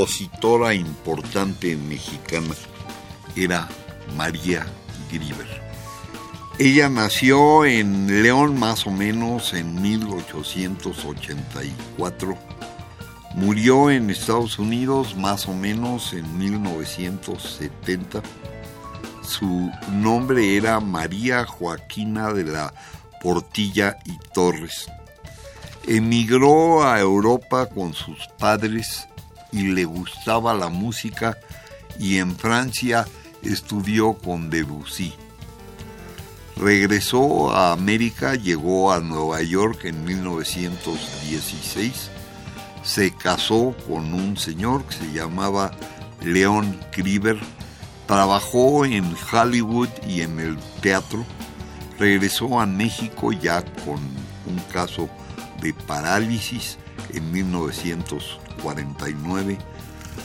Compositora importante mexicana era María Grieber. Ella nació en León más o menos en 1884. Murió en Estados Unidos más o menos en 1970. Su nombre era María Joaquina de la Portilla y Torres emigró a Europa con sus padres y le gustaba la música y en Francia estudió con Debussy. Regresó a América, llegó a Nueva York en 1916, se casó con un señor que se llamaba Leon Krieber, trabajó en Hollywood y en el teatro, regresó a México ya con un caso de parálisis en 1949,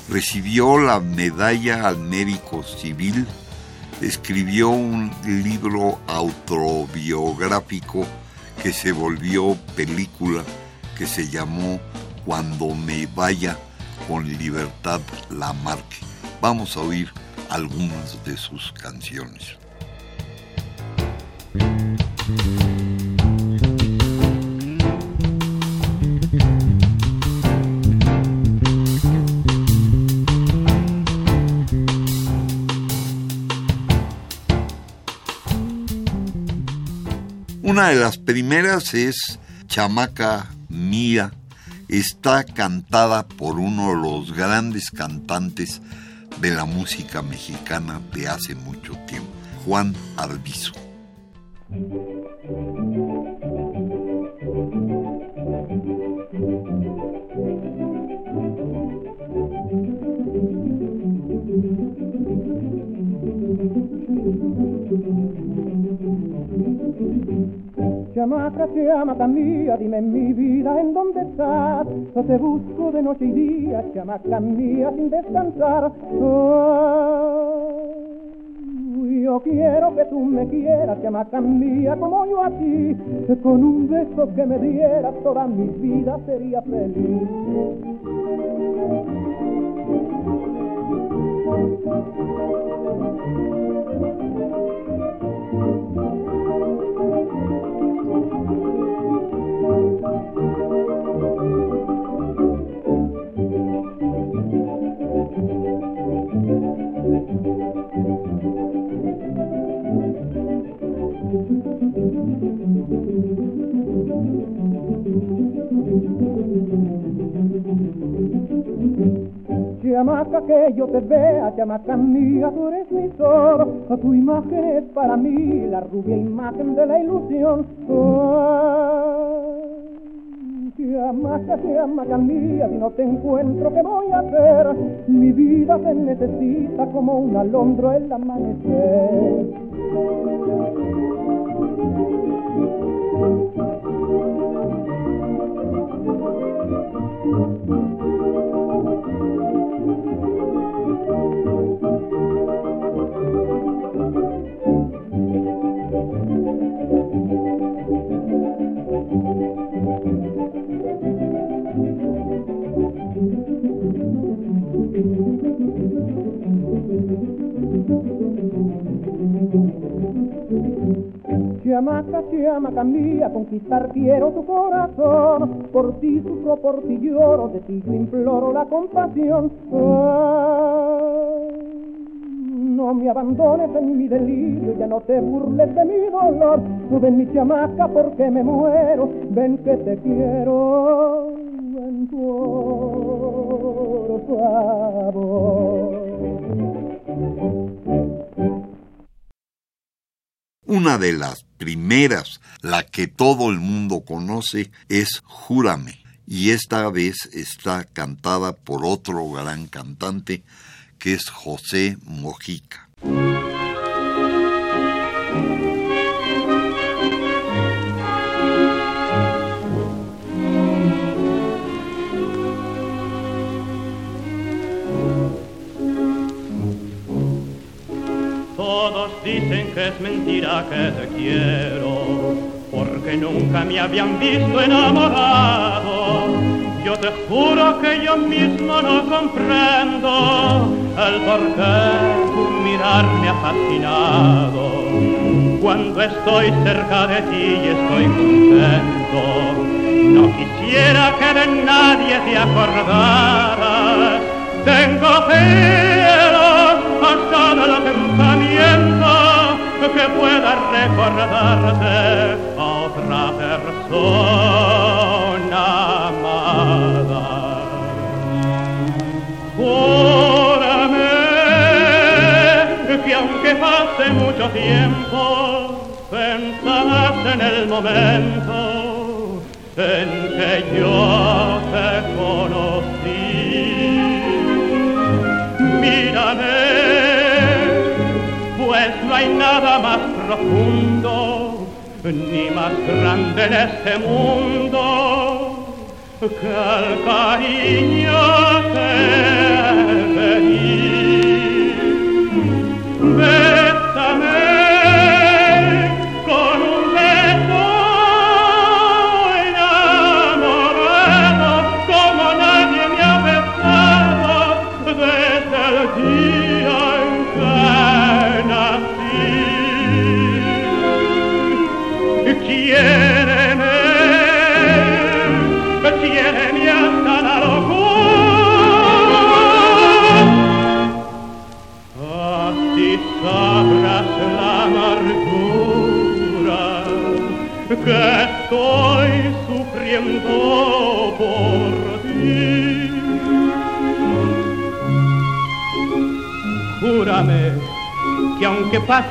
recibió la medalla al médico civil, escribió un libro autobiográfico que se volvió película que se llamó Cuando me vaya con libertad la marque. Vamos a oír algunas de sus canciones. Una de las primeras es Chamaca Mía. Está cantada por uno de los grandes cantantes de la música mexicana de hace mucho tiempo, Juan Arbizu. Chamaca, chamaca mía, dime mi vida en dónde estás. Te busco de noche y día, chamaca mía, sin descansar. yo quiero que tú me quieras, chamaca mía, como yo a ti. Con un beso que me dieras, toda mi vida sería feliz. Chamaca que yo te vea, chamaca mía, tú eres mi sol, tu imagen es para mí la rubia imagen de la ilusión. Ay, chamaca, chamaca mía, si no te encuentro, ¿qué voy a hacer? Mi vida te necesita como un alondro el amanecer. Chiamaca, chiamaca mía, conquistar quiero tu corazón. Por ti sufro, por ti lloro, de ti yo imploro la compasión. no me abandones en mi delirio, ya no te burles de mi dolor. Ven mi chamaca porque me muero, ven que te quiero. En por favor. Una de las primeras, la que todo el mundo conoce, es Júrame, y esta vez está cantada por otro gran cantante, que es José Mojica. Es mentira que te quiero, porque nunca me habían visto enamorado. Yo te juro que yo mismo no comprendo el por qué tu mirar me ha fascinado. Cuando estoy cerca de ti y estoy contento, no quisiera que de nadie te acordaras. Tengo celos hasta del pensamiento que pueda recordarte a otra persona amada. Júrame que aunque pase mucho tiempo, pensarás en el momento en que yo te conocí. Mírame hay nada más profundo ni más grande en este mundo que el cariño que venir.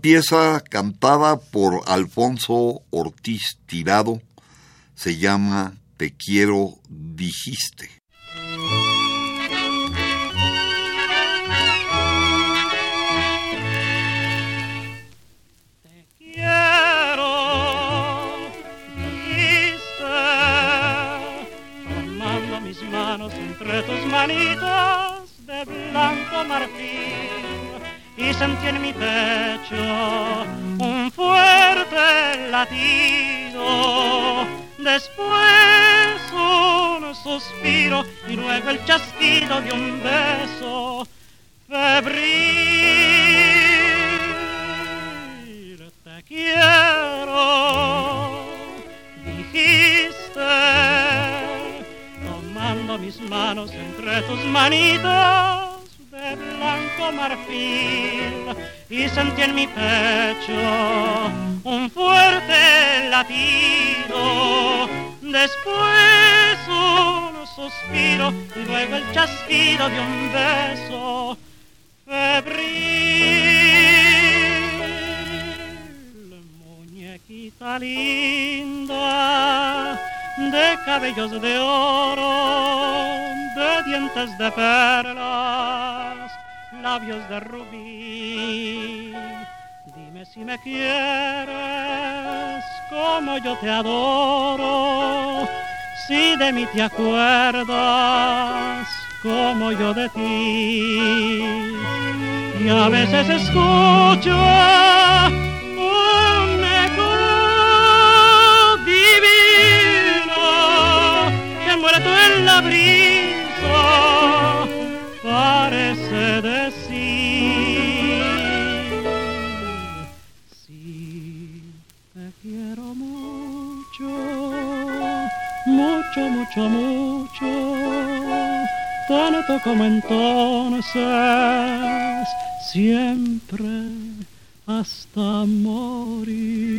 pieza cantada por Alfonso Ortiz Tirado se llama Te quiero dijiste. quiero, dijiste, tomando mis manos entre tus manitos de blanco marfil y sentí en mi pecho un fuerte latido, después un suspiro y luego el chasquido de un beso febril. Te quiero, dijiste, tomando mis manos entre tus manitos blanco marfil y sentí en mi pecho un fuerte latido. Después un suspiro luego el chasquido de un beso febril. Muñequita linda de cabellos de oro, dientes de perlas, labios de rubí. Dime si me quieres como yo te adoro, si de mí te acuerdas como yo de ti. Y a veces escucho un eco divino que muerto en la brisa mucho mucho tanto como entonces, siempre hasta morir.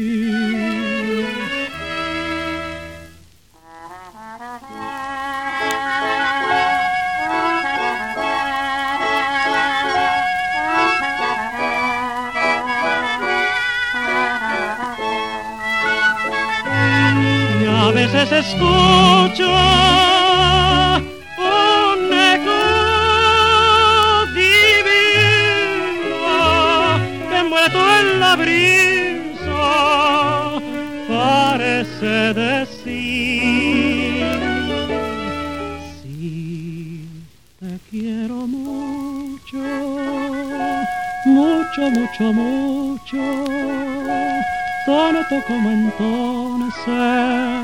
Veces escucho brisa parece decir sí te quiero mucho mucho mucho mucho tanto como entonces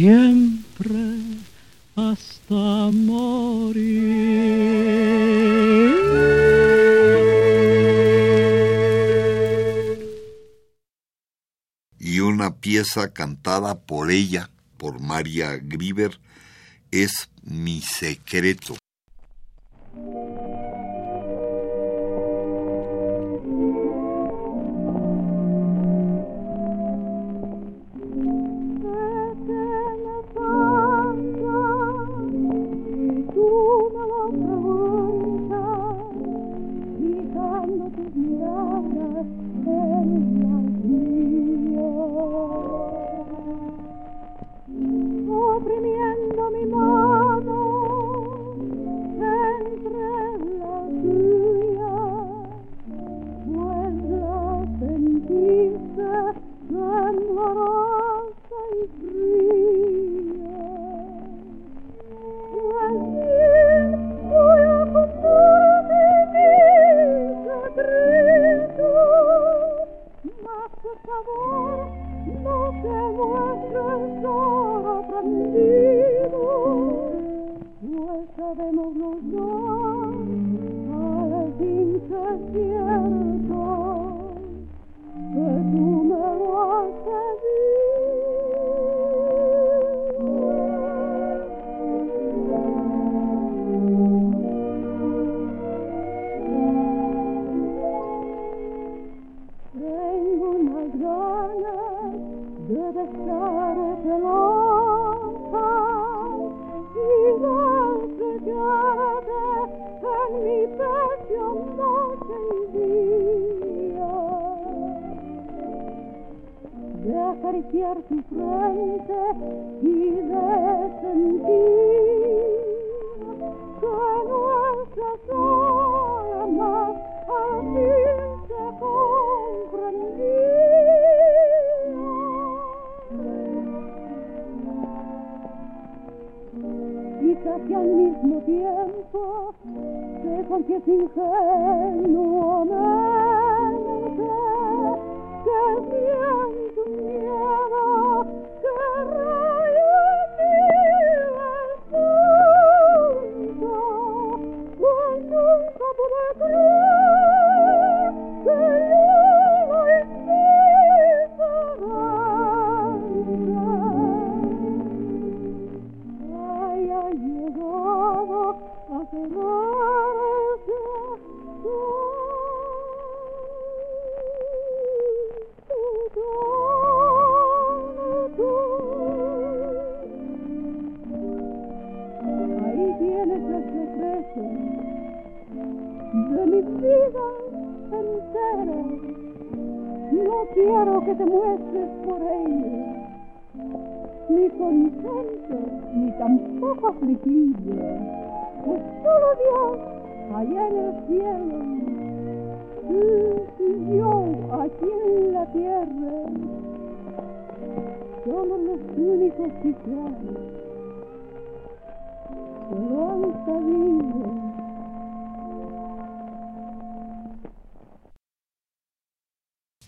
siempre hasta morir una pieza cantada por ella, por María Grieber, es Mi Secreto.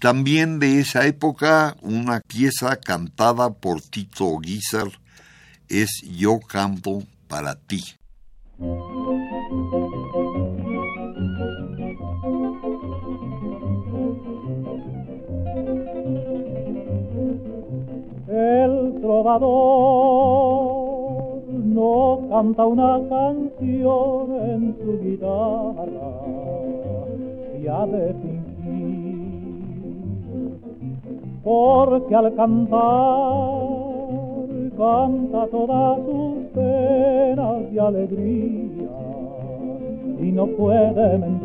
También de esa época, una pieza cantada por Tito Guizar es Yo canto para ti. El trovador no canta una canción en su guitarra, ya de porque al cantar canta todas sus penas y alegrías y no puede mentir.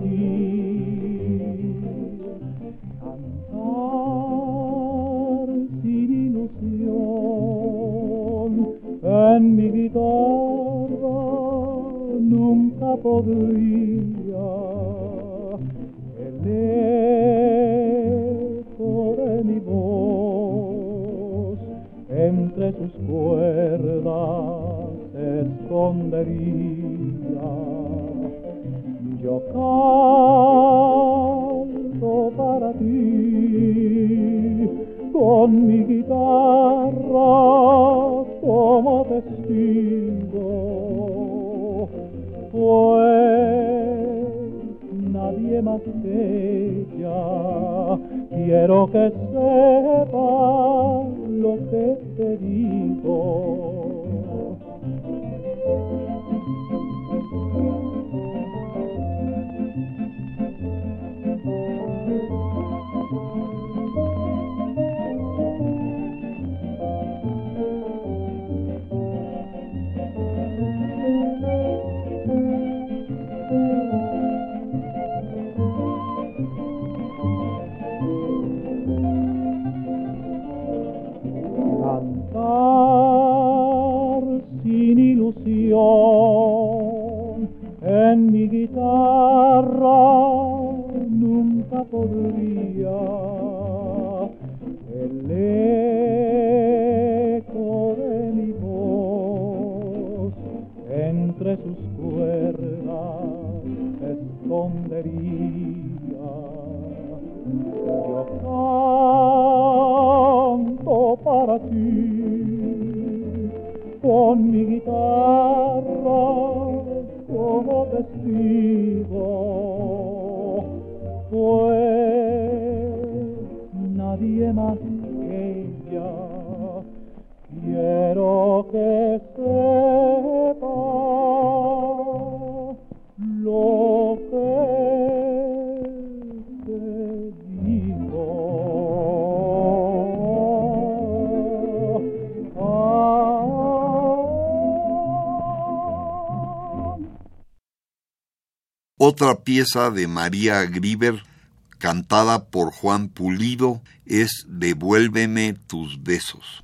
con mi guitarra como testigo, pues nadie más que ella. Quiero que Otra pieza de María Grieber, cantada por Juan Pulido, es Devuélveme tus besos.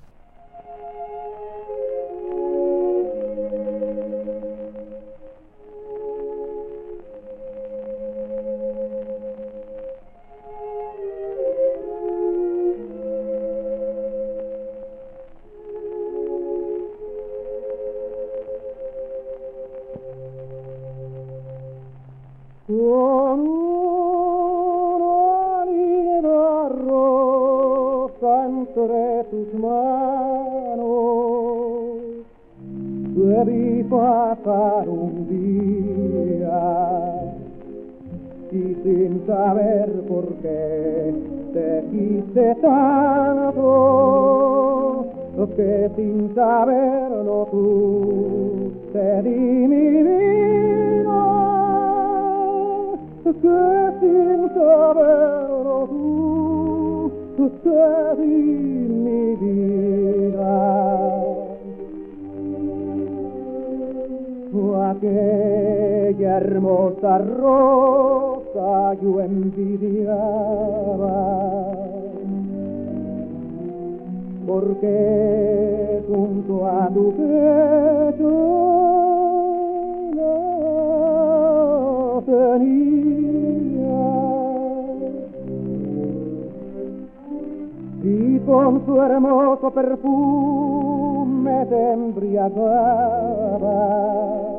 yo envidiaba, porque junto a tu pecho no tenía, y con su hermoso perfume te embriagaba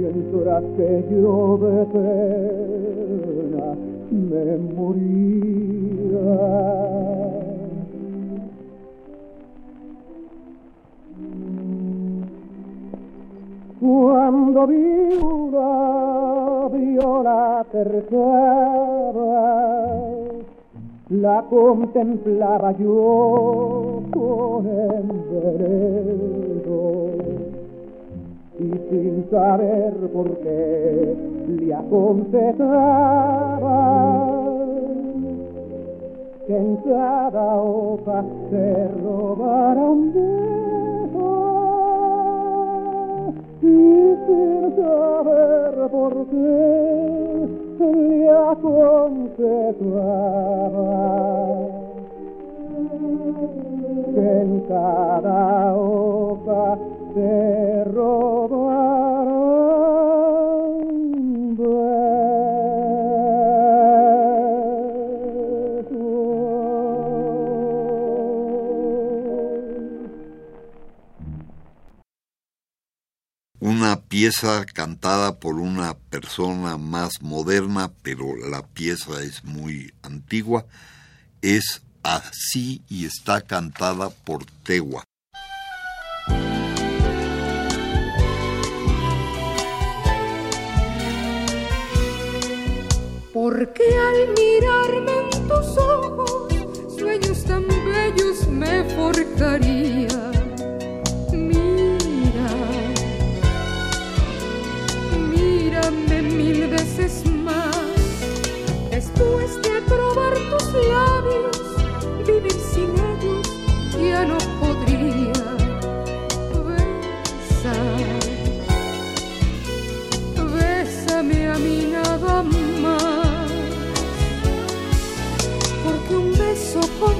mientras que yo de pena me moría. Cuando vi una viola tercera, la contemplaba yo con enredo y sin saber por qué le aconsejaba que en cada hoja se robara un beso y sin saber por qué le aconsejaba que en cada hoja Una pieza cantada por una persona más moderna, pero la pieza es muy antigua, es así y está cantada por Tewa. Porque al mirarme en tus ojos, sueños tan bellos me forjaría. Mira, mírame mil veces más. Después de probar tus labios,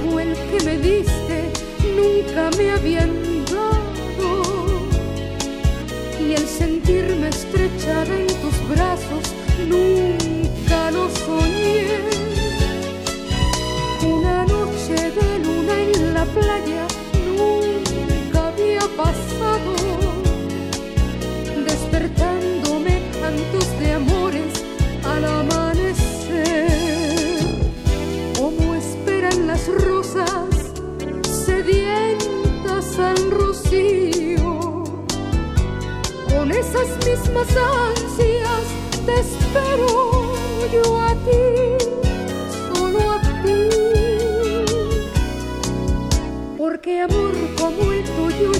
como el que me diste nunca me habían dado. Y el sentirme estrechada en tus brazos nunca lo soñé. Una noche de luna en la playa nunca había pasado, rosas sedientas al rocío, con esas mismas ansias te espero yo a ti, solo a ti. Porque amor como el tuyo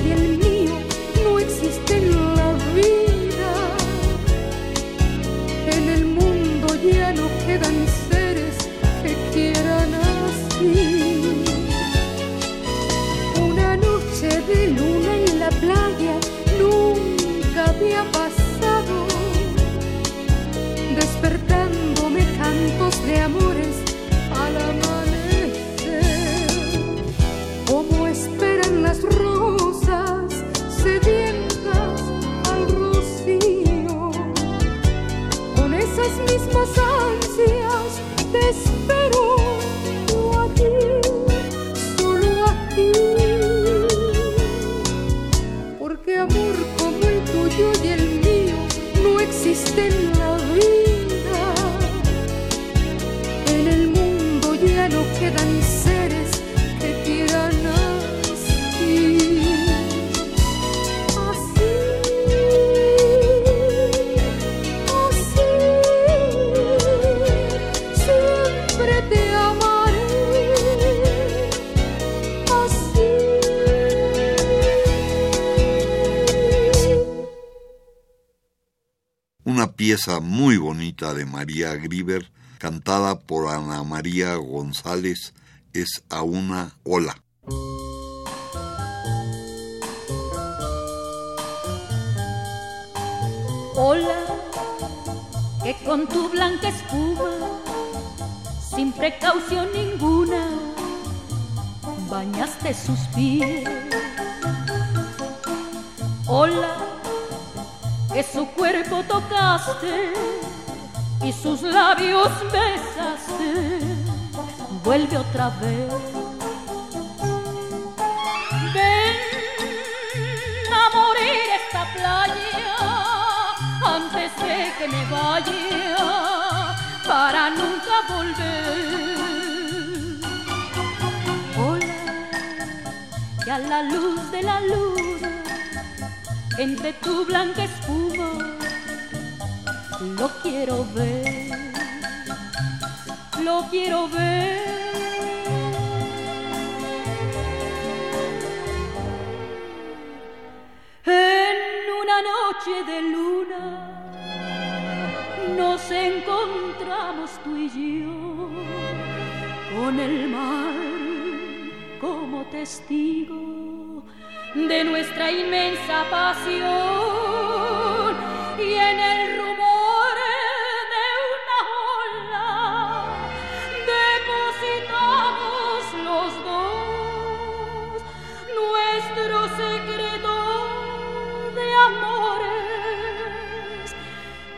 pieza muy bonita de María Grieber, cantada por Ana María González, es A una ola. Hola, que con tu blanca espuma, sin precaución ninguna, bañaste sus pies. Hola, que su cuerpo tocaste y sus labios besaste. Vuelve otra vez. Ven a morir esta playa antes de que me vaya para nunca volver. a la luz de la luna, entre tu blanca espuma, lo quiero ver, lo quiero ver. En una noche de luna nos encontramos tú y yo con el mar como testigo de nuestra inmensa pasión y en el rumor de una ola depositamos los dos nuestro secreto de amores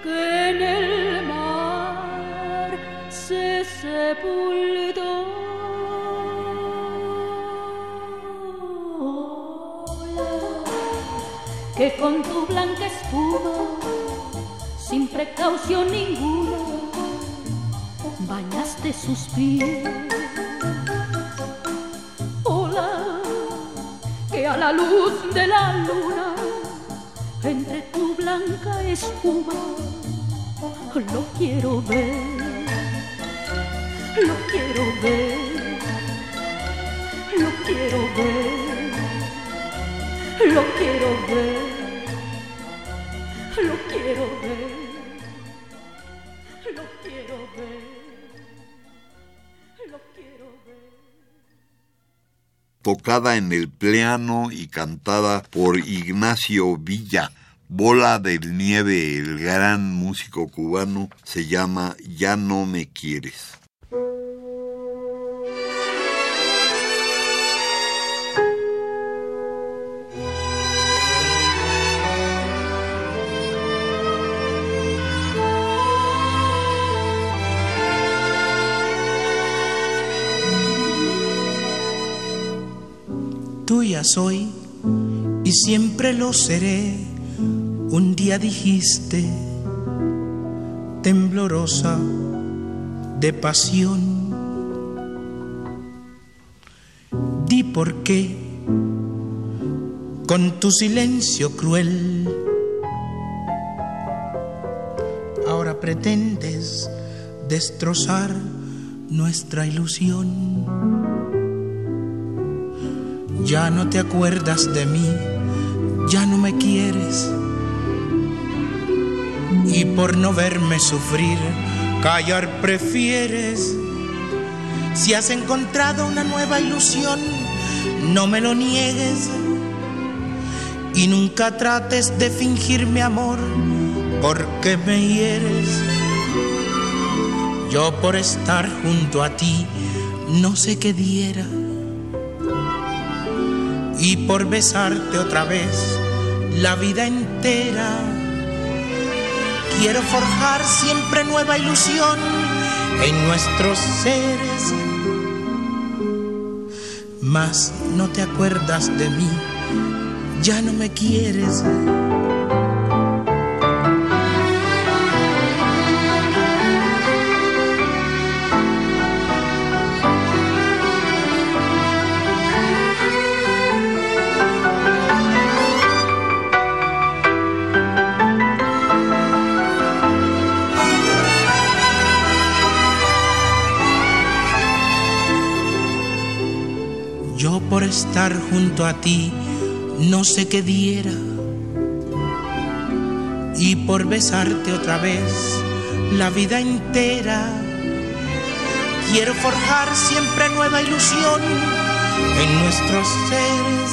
que en el mar se sepultó. Con tu blanca espuma, sin precaución ninguna, bañaste sus pies. Hola, que a la luz de la luna, entre tu blanca espuma, lo quiero ver, lo quiero ver, lo quiero ver lo quiero ver, lo quiero ver, lo quiero ver, lo quiero ver. Tocada en el piano y cantada por Ignacio Villa. Bola del Nieve, el gran músico cubano, se llama Ya no me quieres. Soy y siempre lo seré. Un día dijiste, temblorosa de pasión, di por qué con tu silencio cruel. Ahora pretendes destrozar nuestra ilusión ya no te acuerdas de mí, ya no me quieres. Y por no verme sufrir, callar prefieres. Si has encontrado una nueva ilusión, no me lo niegues. Y nunca trates de fingir mi amor, porque me hieres. Yo por estar junto a ti, no sé qué diera y por besarte otra vez la vida entera. Quiero forjar siempre nueva ilusión en nuestros seres. Mas no te acuerdas de mí, ya no me quieres. Junto a ti no sé qué diera. Y por besarte otra vez la vida entera, quiero forjar siempre nueva ilusión en nuestros seres.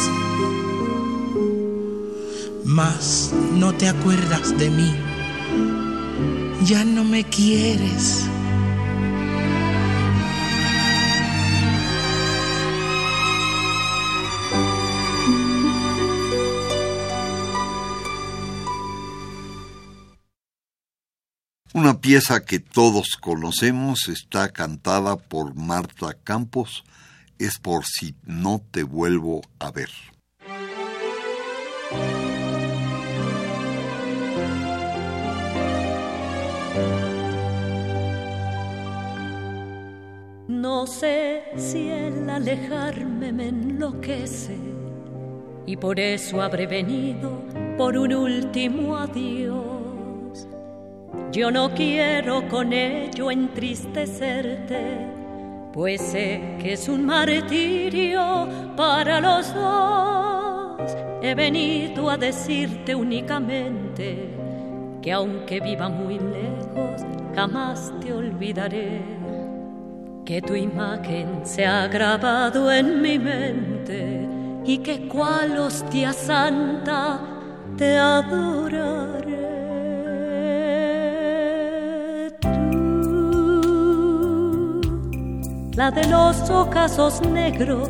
Mas no te acuerdas de mí, ya no me quieres pieza que todos conocemos está cantada por Marta Campos, es por si no te vuelvo a ver. No sé si el alejarme me enloquece y por eso habré venido por un último adiós. Yo no quiero con ello entristecerte, pues sé que es un martirio para los dos. He venido a decirte únicamente que aunque viva muy lejos, jamás te olvidaré que tu imagen se ha grabado en mi mente y que cual hostia santa te adoraré. La de los ocasos negros,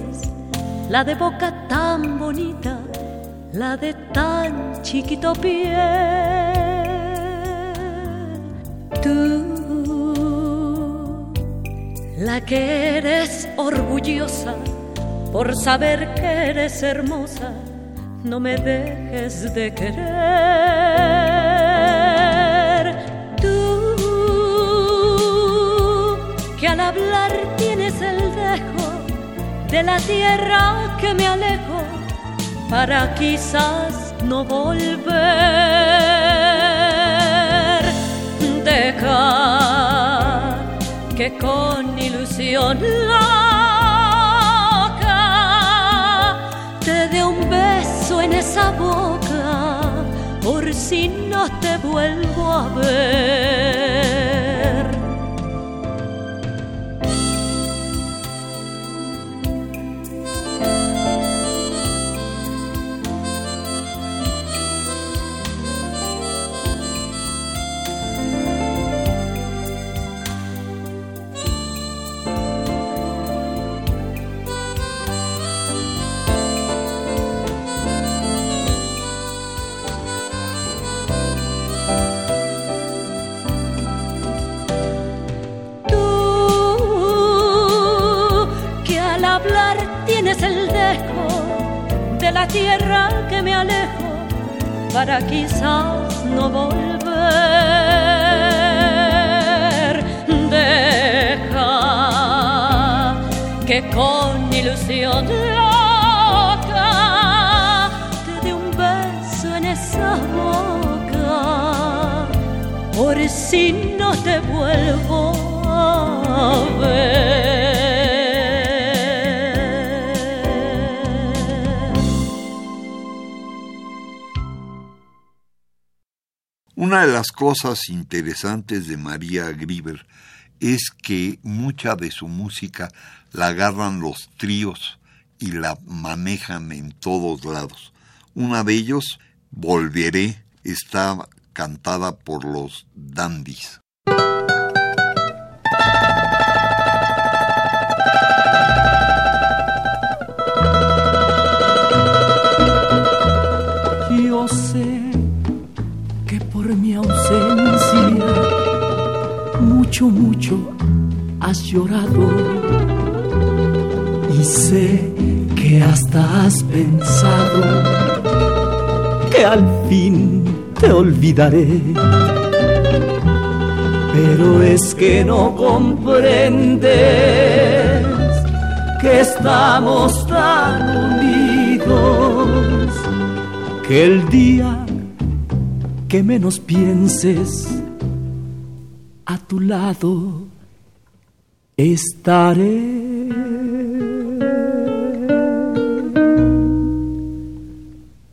la de boca tan bonita, la de tan chiquito pie. Tú la que eres orgullosa por saber que eres hermosa, no me dejes de querer. Tú, que al hablar de la tierra que me alejo para quizás no volver. Deja que con ilusión loca te dé un beso en esa boca por si no te vuelvo a ver. Tierra que me alejo para quizás no volver. Deja que con ilusión loca te dé un beso en esa boca por si no te vuelvo a ver. Una de las cosas interesantes de María Grieber es que mucha de su música la agarran los tríos y la manejan en todos lados. Una de ellos, Volveré, está cantada por los Dandys. Mucho, mucho has llorado y sé que hasta has pensado que al fin te olvidaré. Pero es que no comprendes que estamos tan unidos que el día que menos pienses tu lado estaré.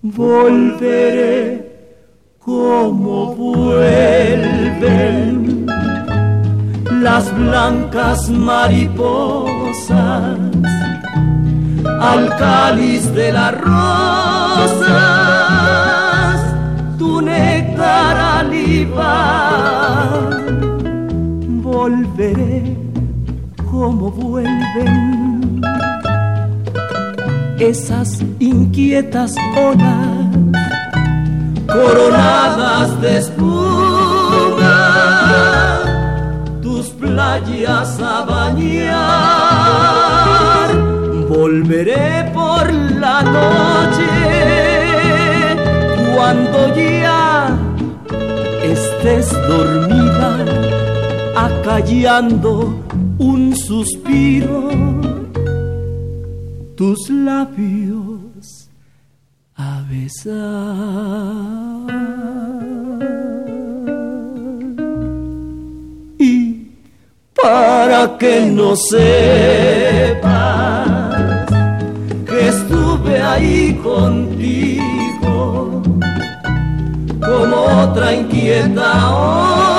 Volveré como vuelven las blancas mariposas al cáliz de la rosa vuelven esas inquietas olas coronadas de espuma playas a bañar. Volveré por la noche cuando ya estés dormida, acallando suspiro, tus labios a besar. Y para que no sepas que estuve ahí contigo como otra inquieta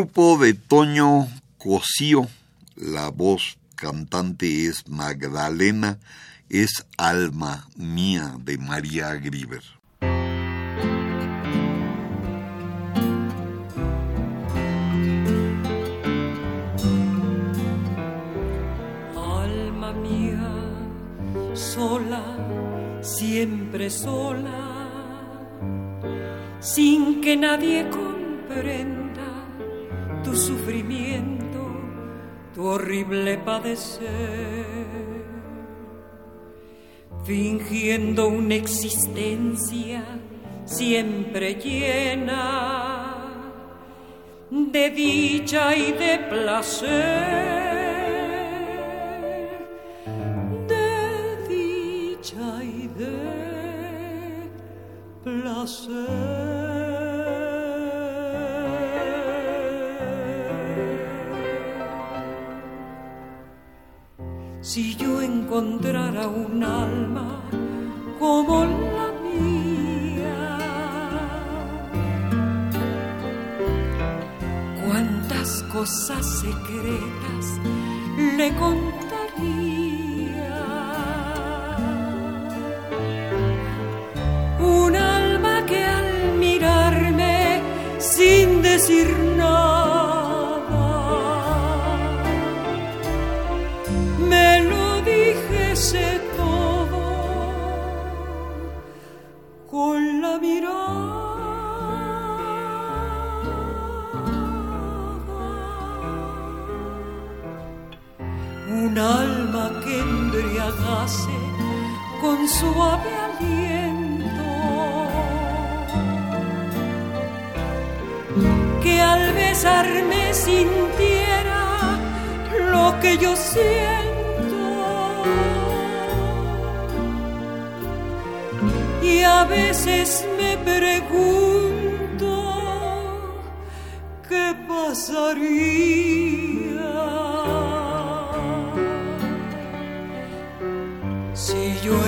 grupo de Toño Cosío, la voz cantante es Magdalena, es Alma Mía de María Griver. Alma mía, sola, siempre sola, sin que nadie comprenda tu sufrimiento, tu horrible padecer, fingiendo una existencia siempre llena de dicha y de placer. De dicha y de placer. Encontrara un alma como la mía, cuántas cosas secretas le contaría. Con suave aliento, que al besarme sintiera lo que yo siento. Y a veces me pregunto qué pasaría si yo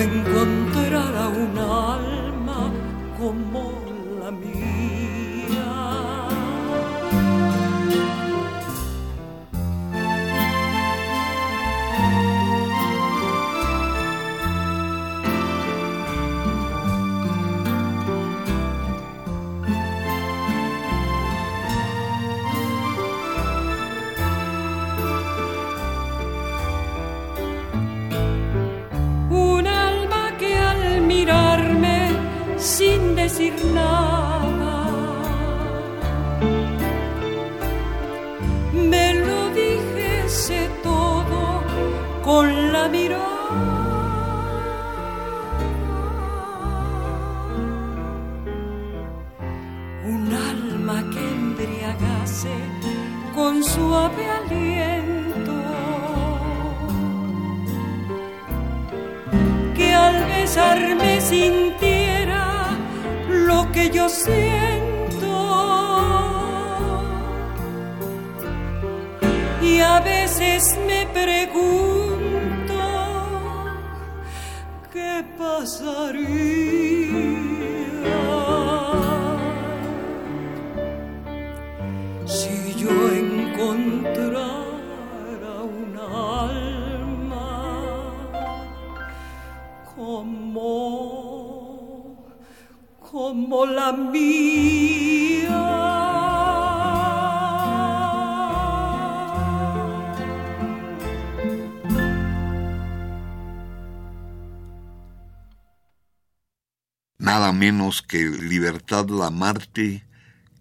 que Libertad la Marte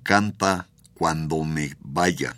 canta Cuando me vaya.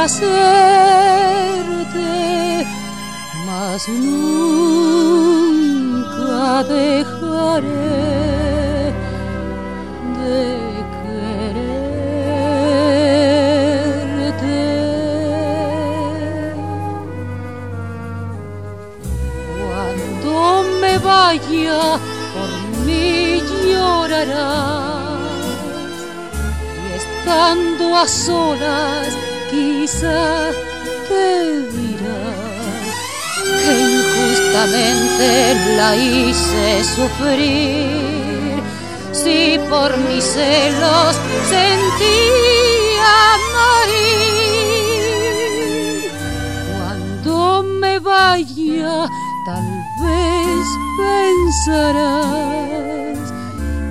Complacerte nunca la hice sufrir. Si por mis celos sentía morir, cuando me vaya, tal vez pensarás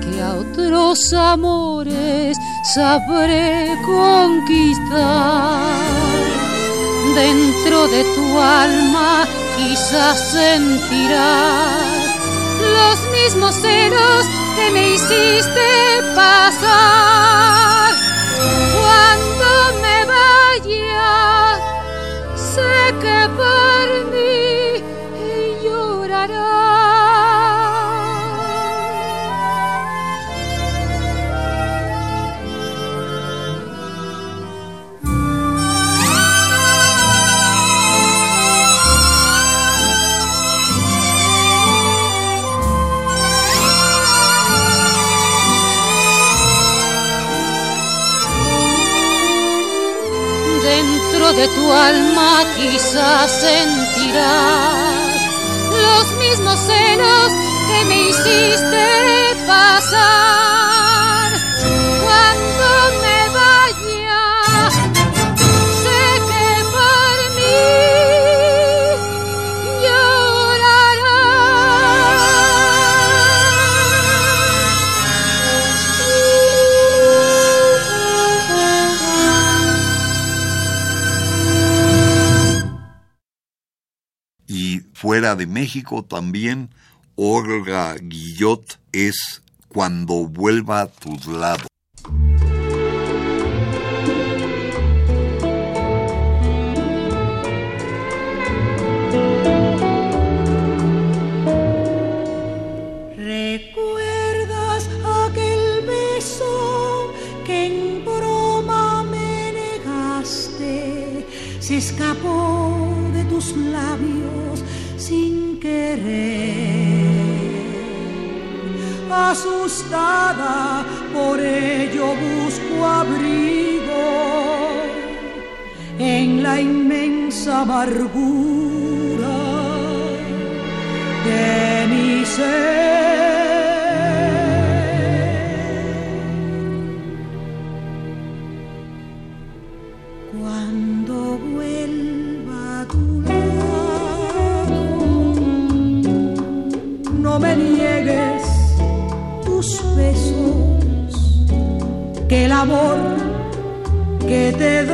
que a otros amores sabré conquistar dentro de tu alma quizás sentirás los mismos celos que me hiciste pasar. Cuando me vaya, sé que por mí llorarás. De tu alma quizás sentirás los mismos celos que me hiciste pasar Fuera de México también Olga Guillot es Cuando vuelva a tus lados. Asustada, por ello busco abrigo en la inmensa amargura de mi ser. Amor que te he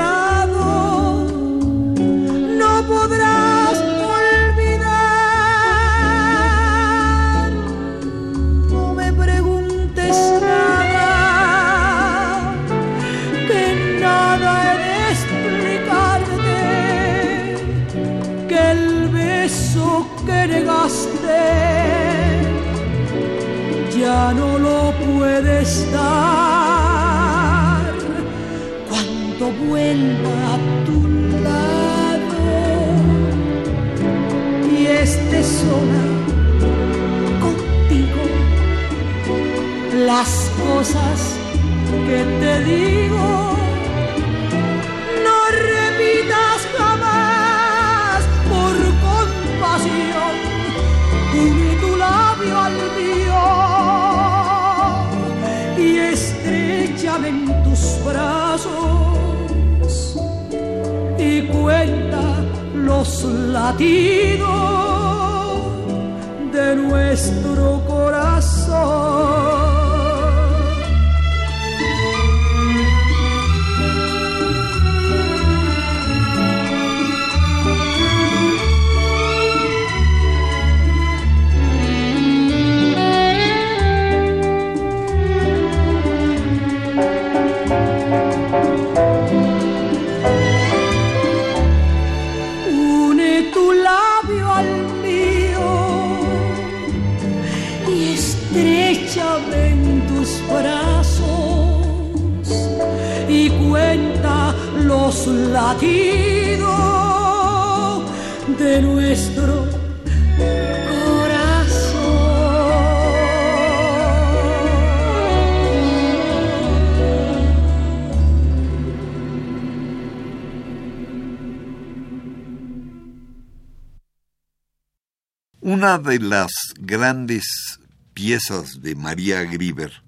cosas que te digo. No repitas jamás por compasión, une tu labio al mío y estrechame en tus brazos y cuenta los latidos de nuestro corazón. Una de las grandes piezas de María Grieber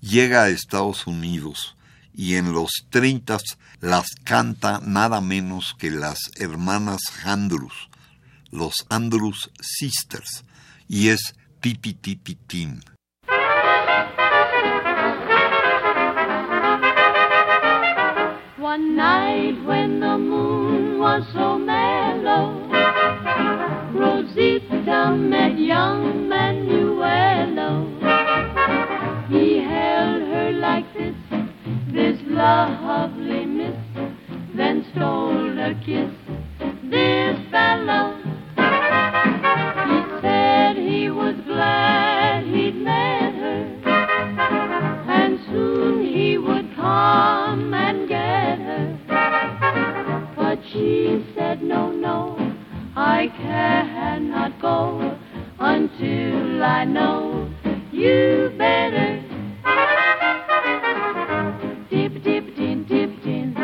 llega a Estados Unidos y en los 30 las canta nada menos que las hermanas Andrews, los Andrews Sisters, y es Tipi Tipi. One night when the moon was so mellow, Rosita met young Manuelo. He held her like this, this lovely miss, then stole a kiss. This fellow, he said he was glad he'd met her, and soon he would come and get her. But she said, no, no, I cannot go until I know you better. Tip, tip, tin, tip, tin.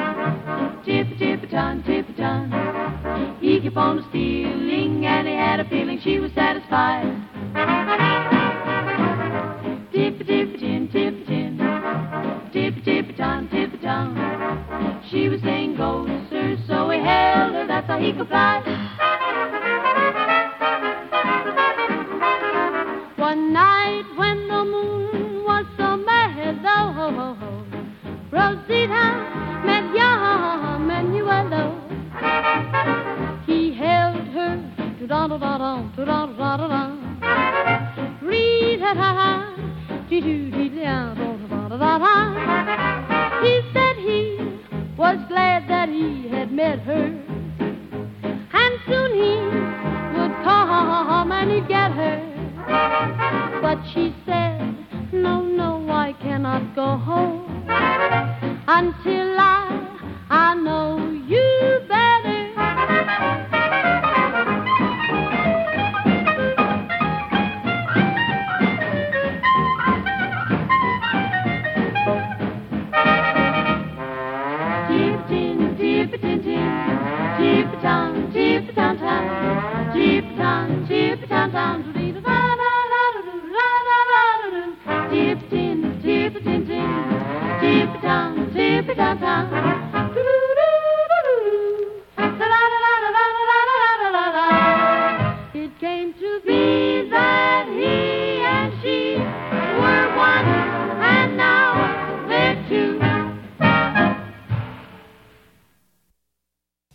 Tip, tip, ton, tip, ton. He kept on stealing, and he had a feeling she was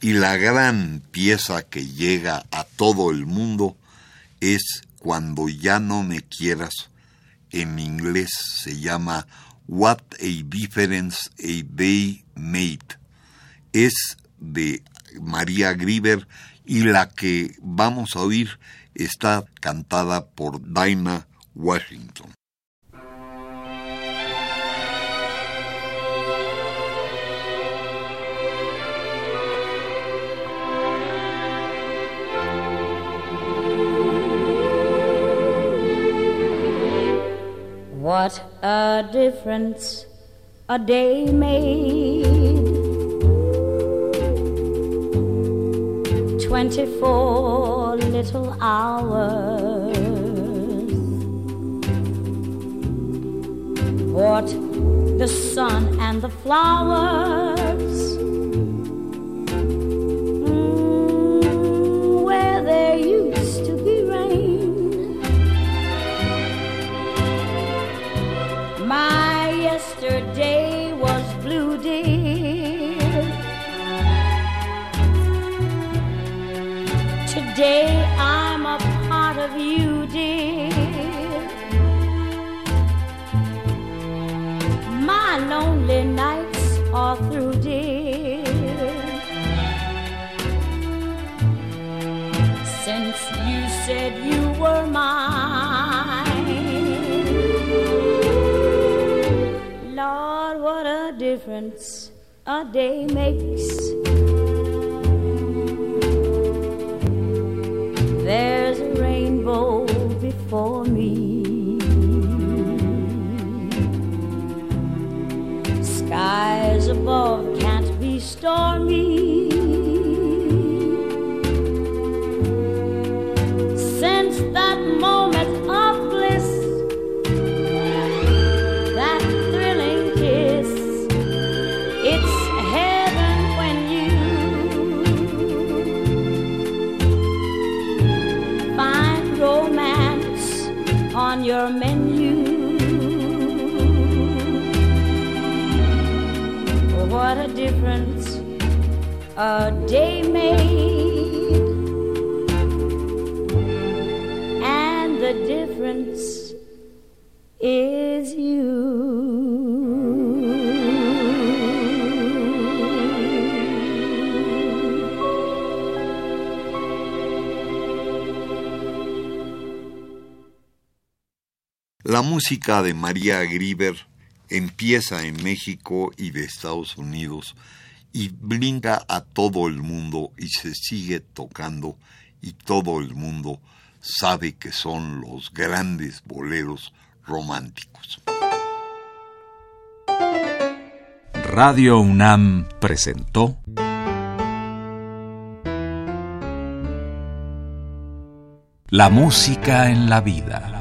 Y la gran pieza que llega a todo el mundo es Cuando ya no me quieras. En inglés se llama What a Difference a Day Made. Es de María Grieber y la que vamos a oír está cantada por Dinah Washington. What a difference a day made. Twenty-four little hours. What the sun and the flowers difference a day makes. Música de María Grieber empieza en México y de Estados Unidos y brinda a todo el mundo y se sigue tocando y todo el mundo sabe que son los grandes boleros románticos. Radio UNAM presentó La música en la vida.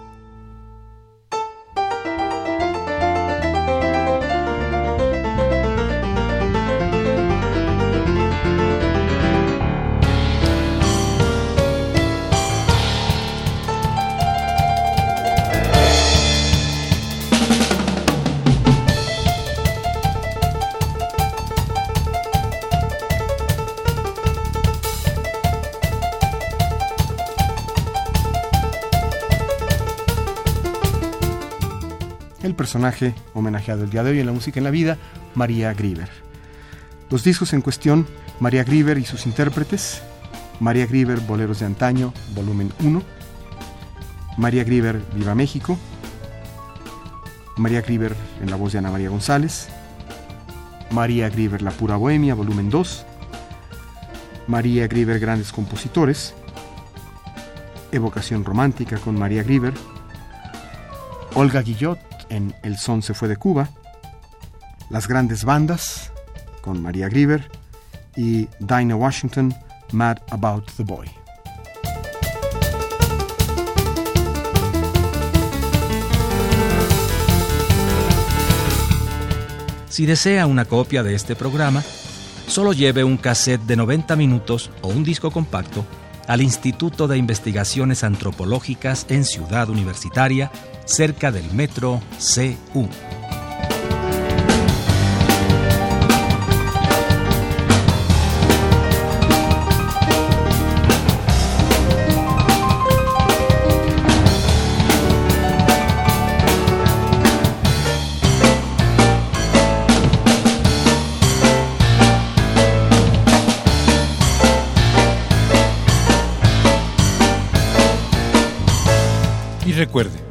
Personaje homenajeado el día de hoy en la música en la vida, María Grieber. Los discos en cuestión, María Grieber y sus intérpretes, María Grieber Boleros de Antaño, volumen 1, María Grieber Viva México, María Grieber en la voz de Ana María González, María Grieber La Pura Bohemia, volumen 2, María Grieber Grandes Compositores, Evocación Romántica con María Grieber, Olga Guillot en El Son se fue de Cuba, Las Grandes Bandas con María Grieber y Dinah Washington, Mad About the Boy. Si desea una copia de este programa, solo lleve un cassette de 90 minutos o un disco compacto al Instituto de Investigaciones Antropológicas en Ciudad Universitaria, cerca del metro CU. Recuerde,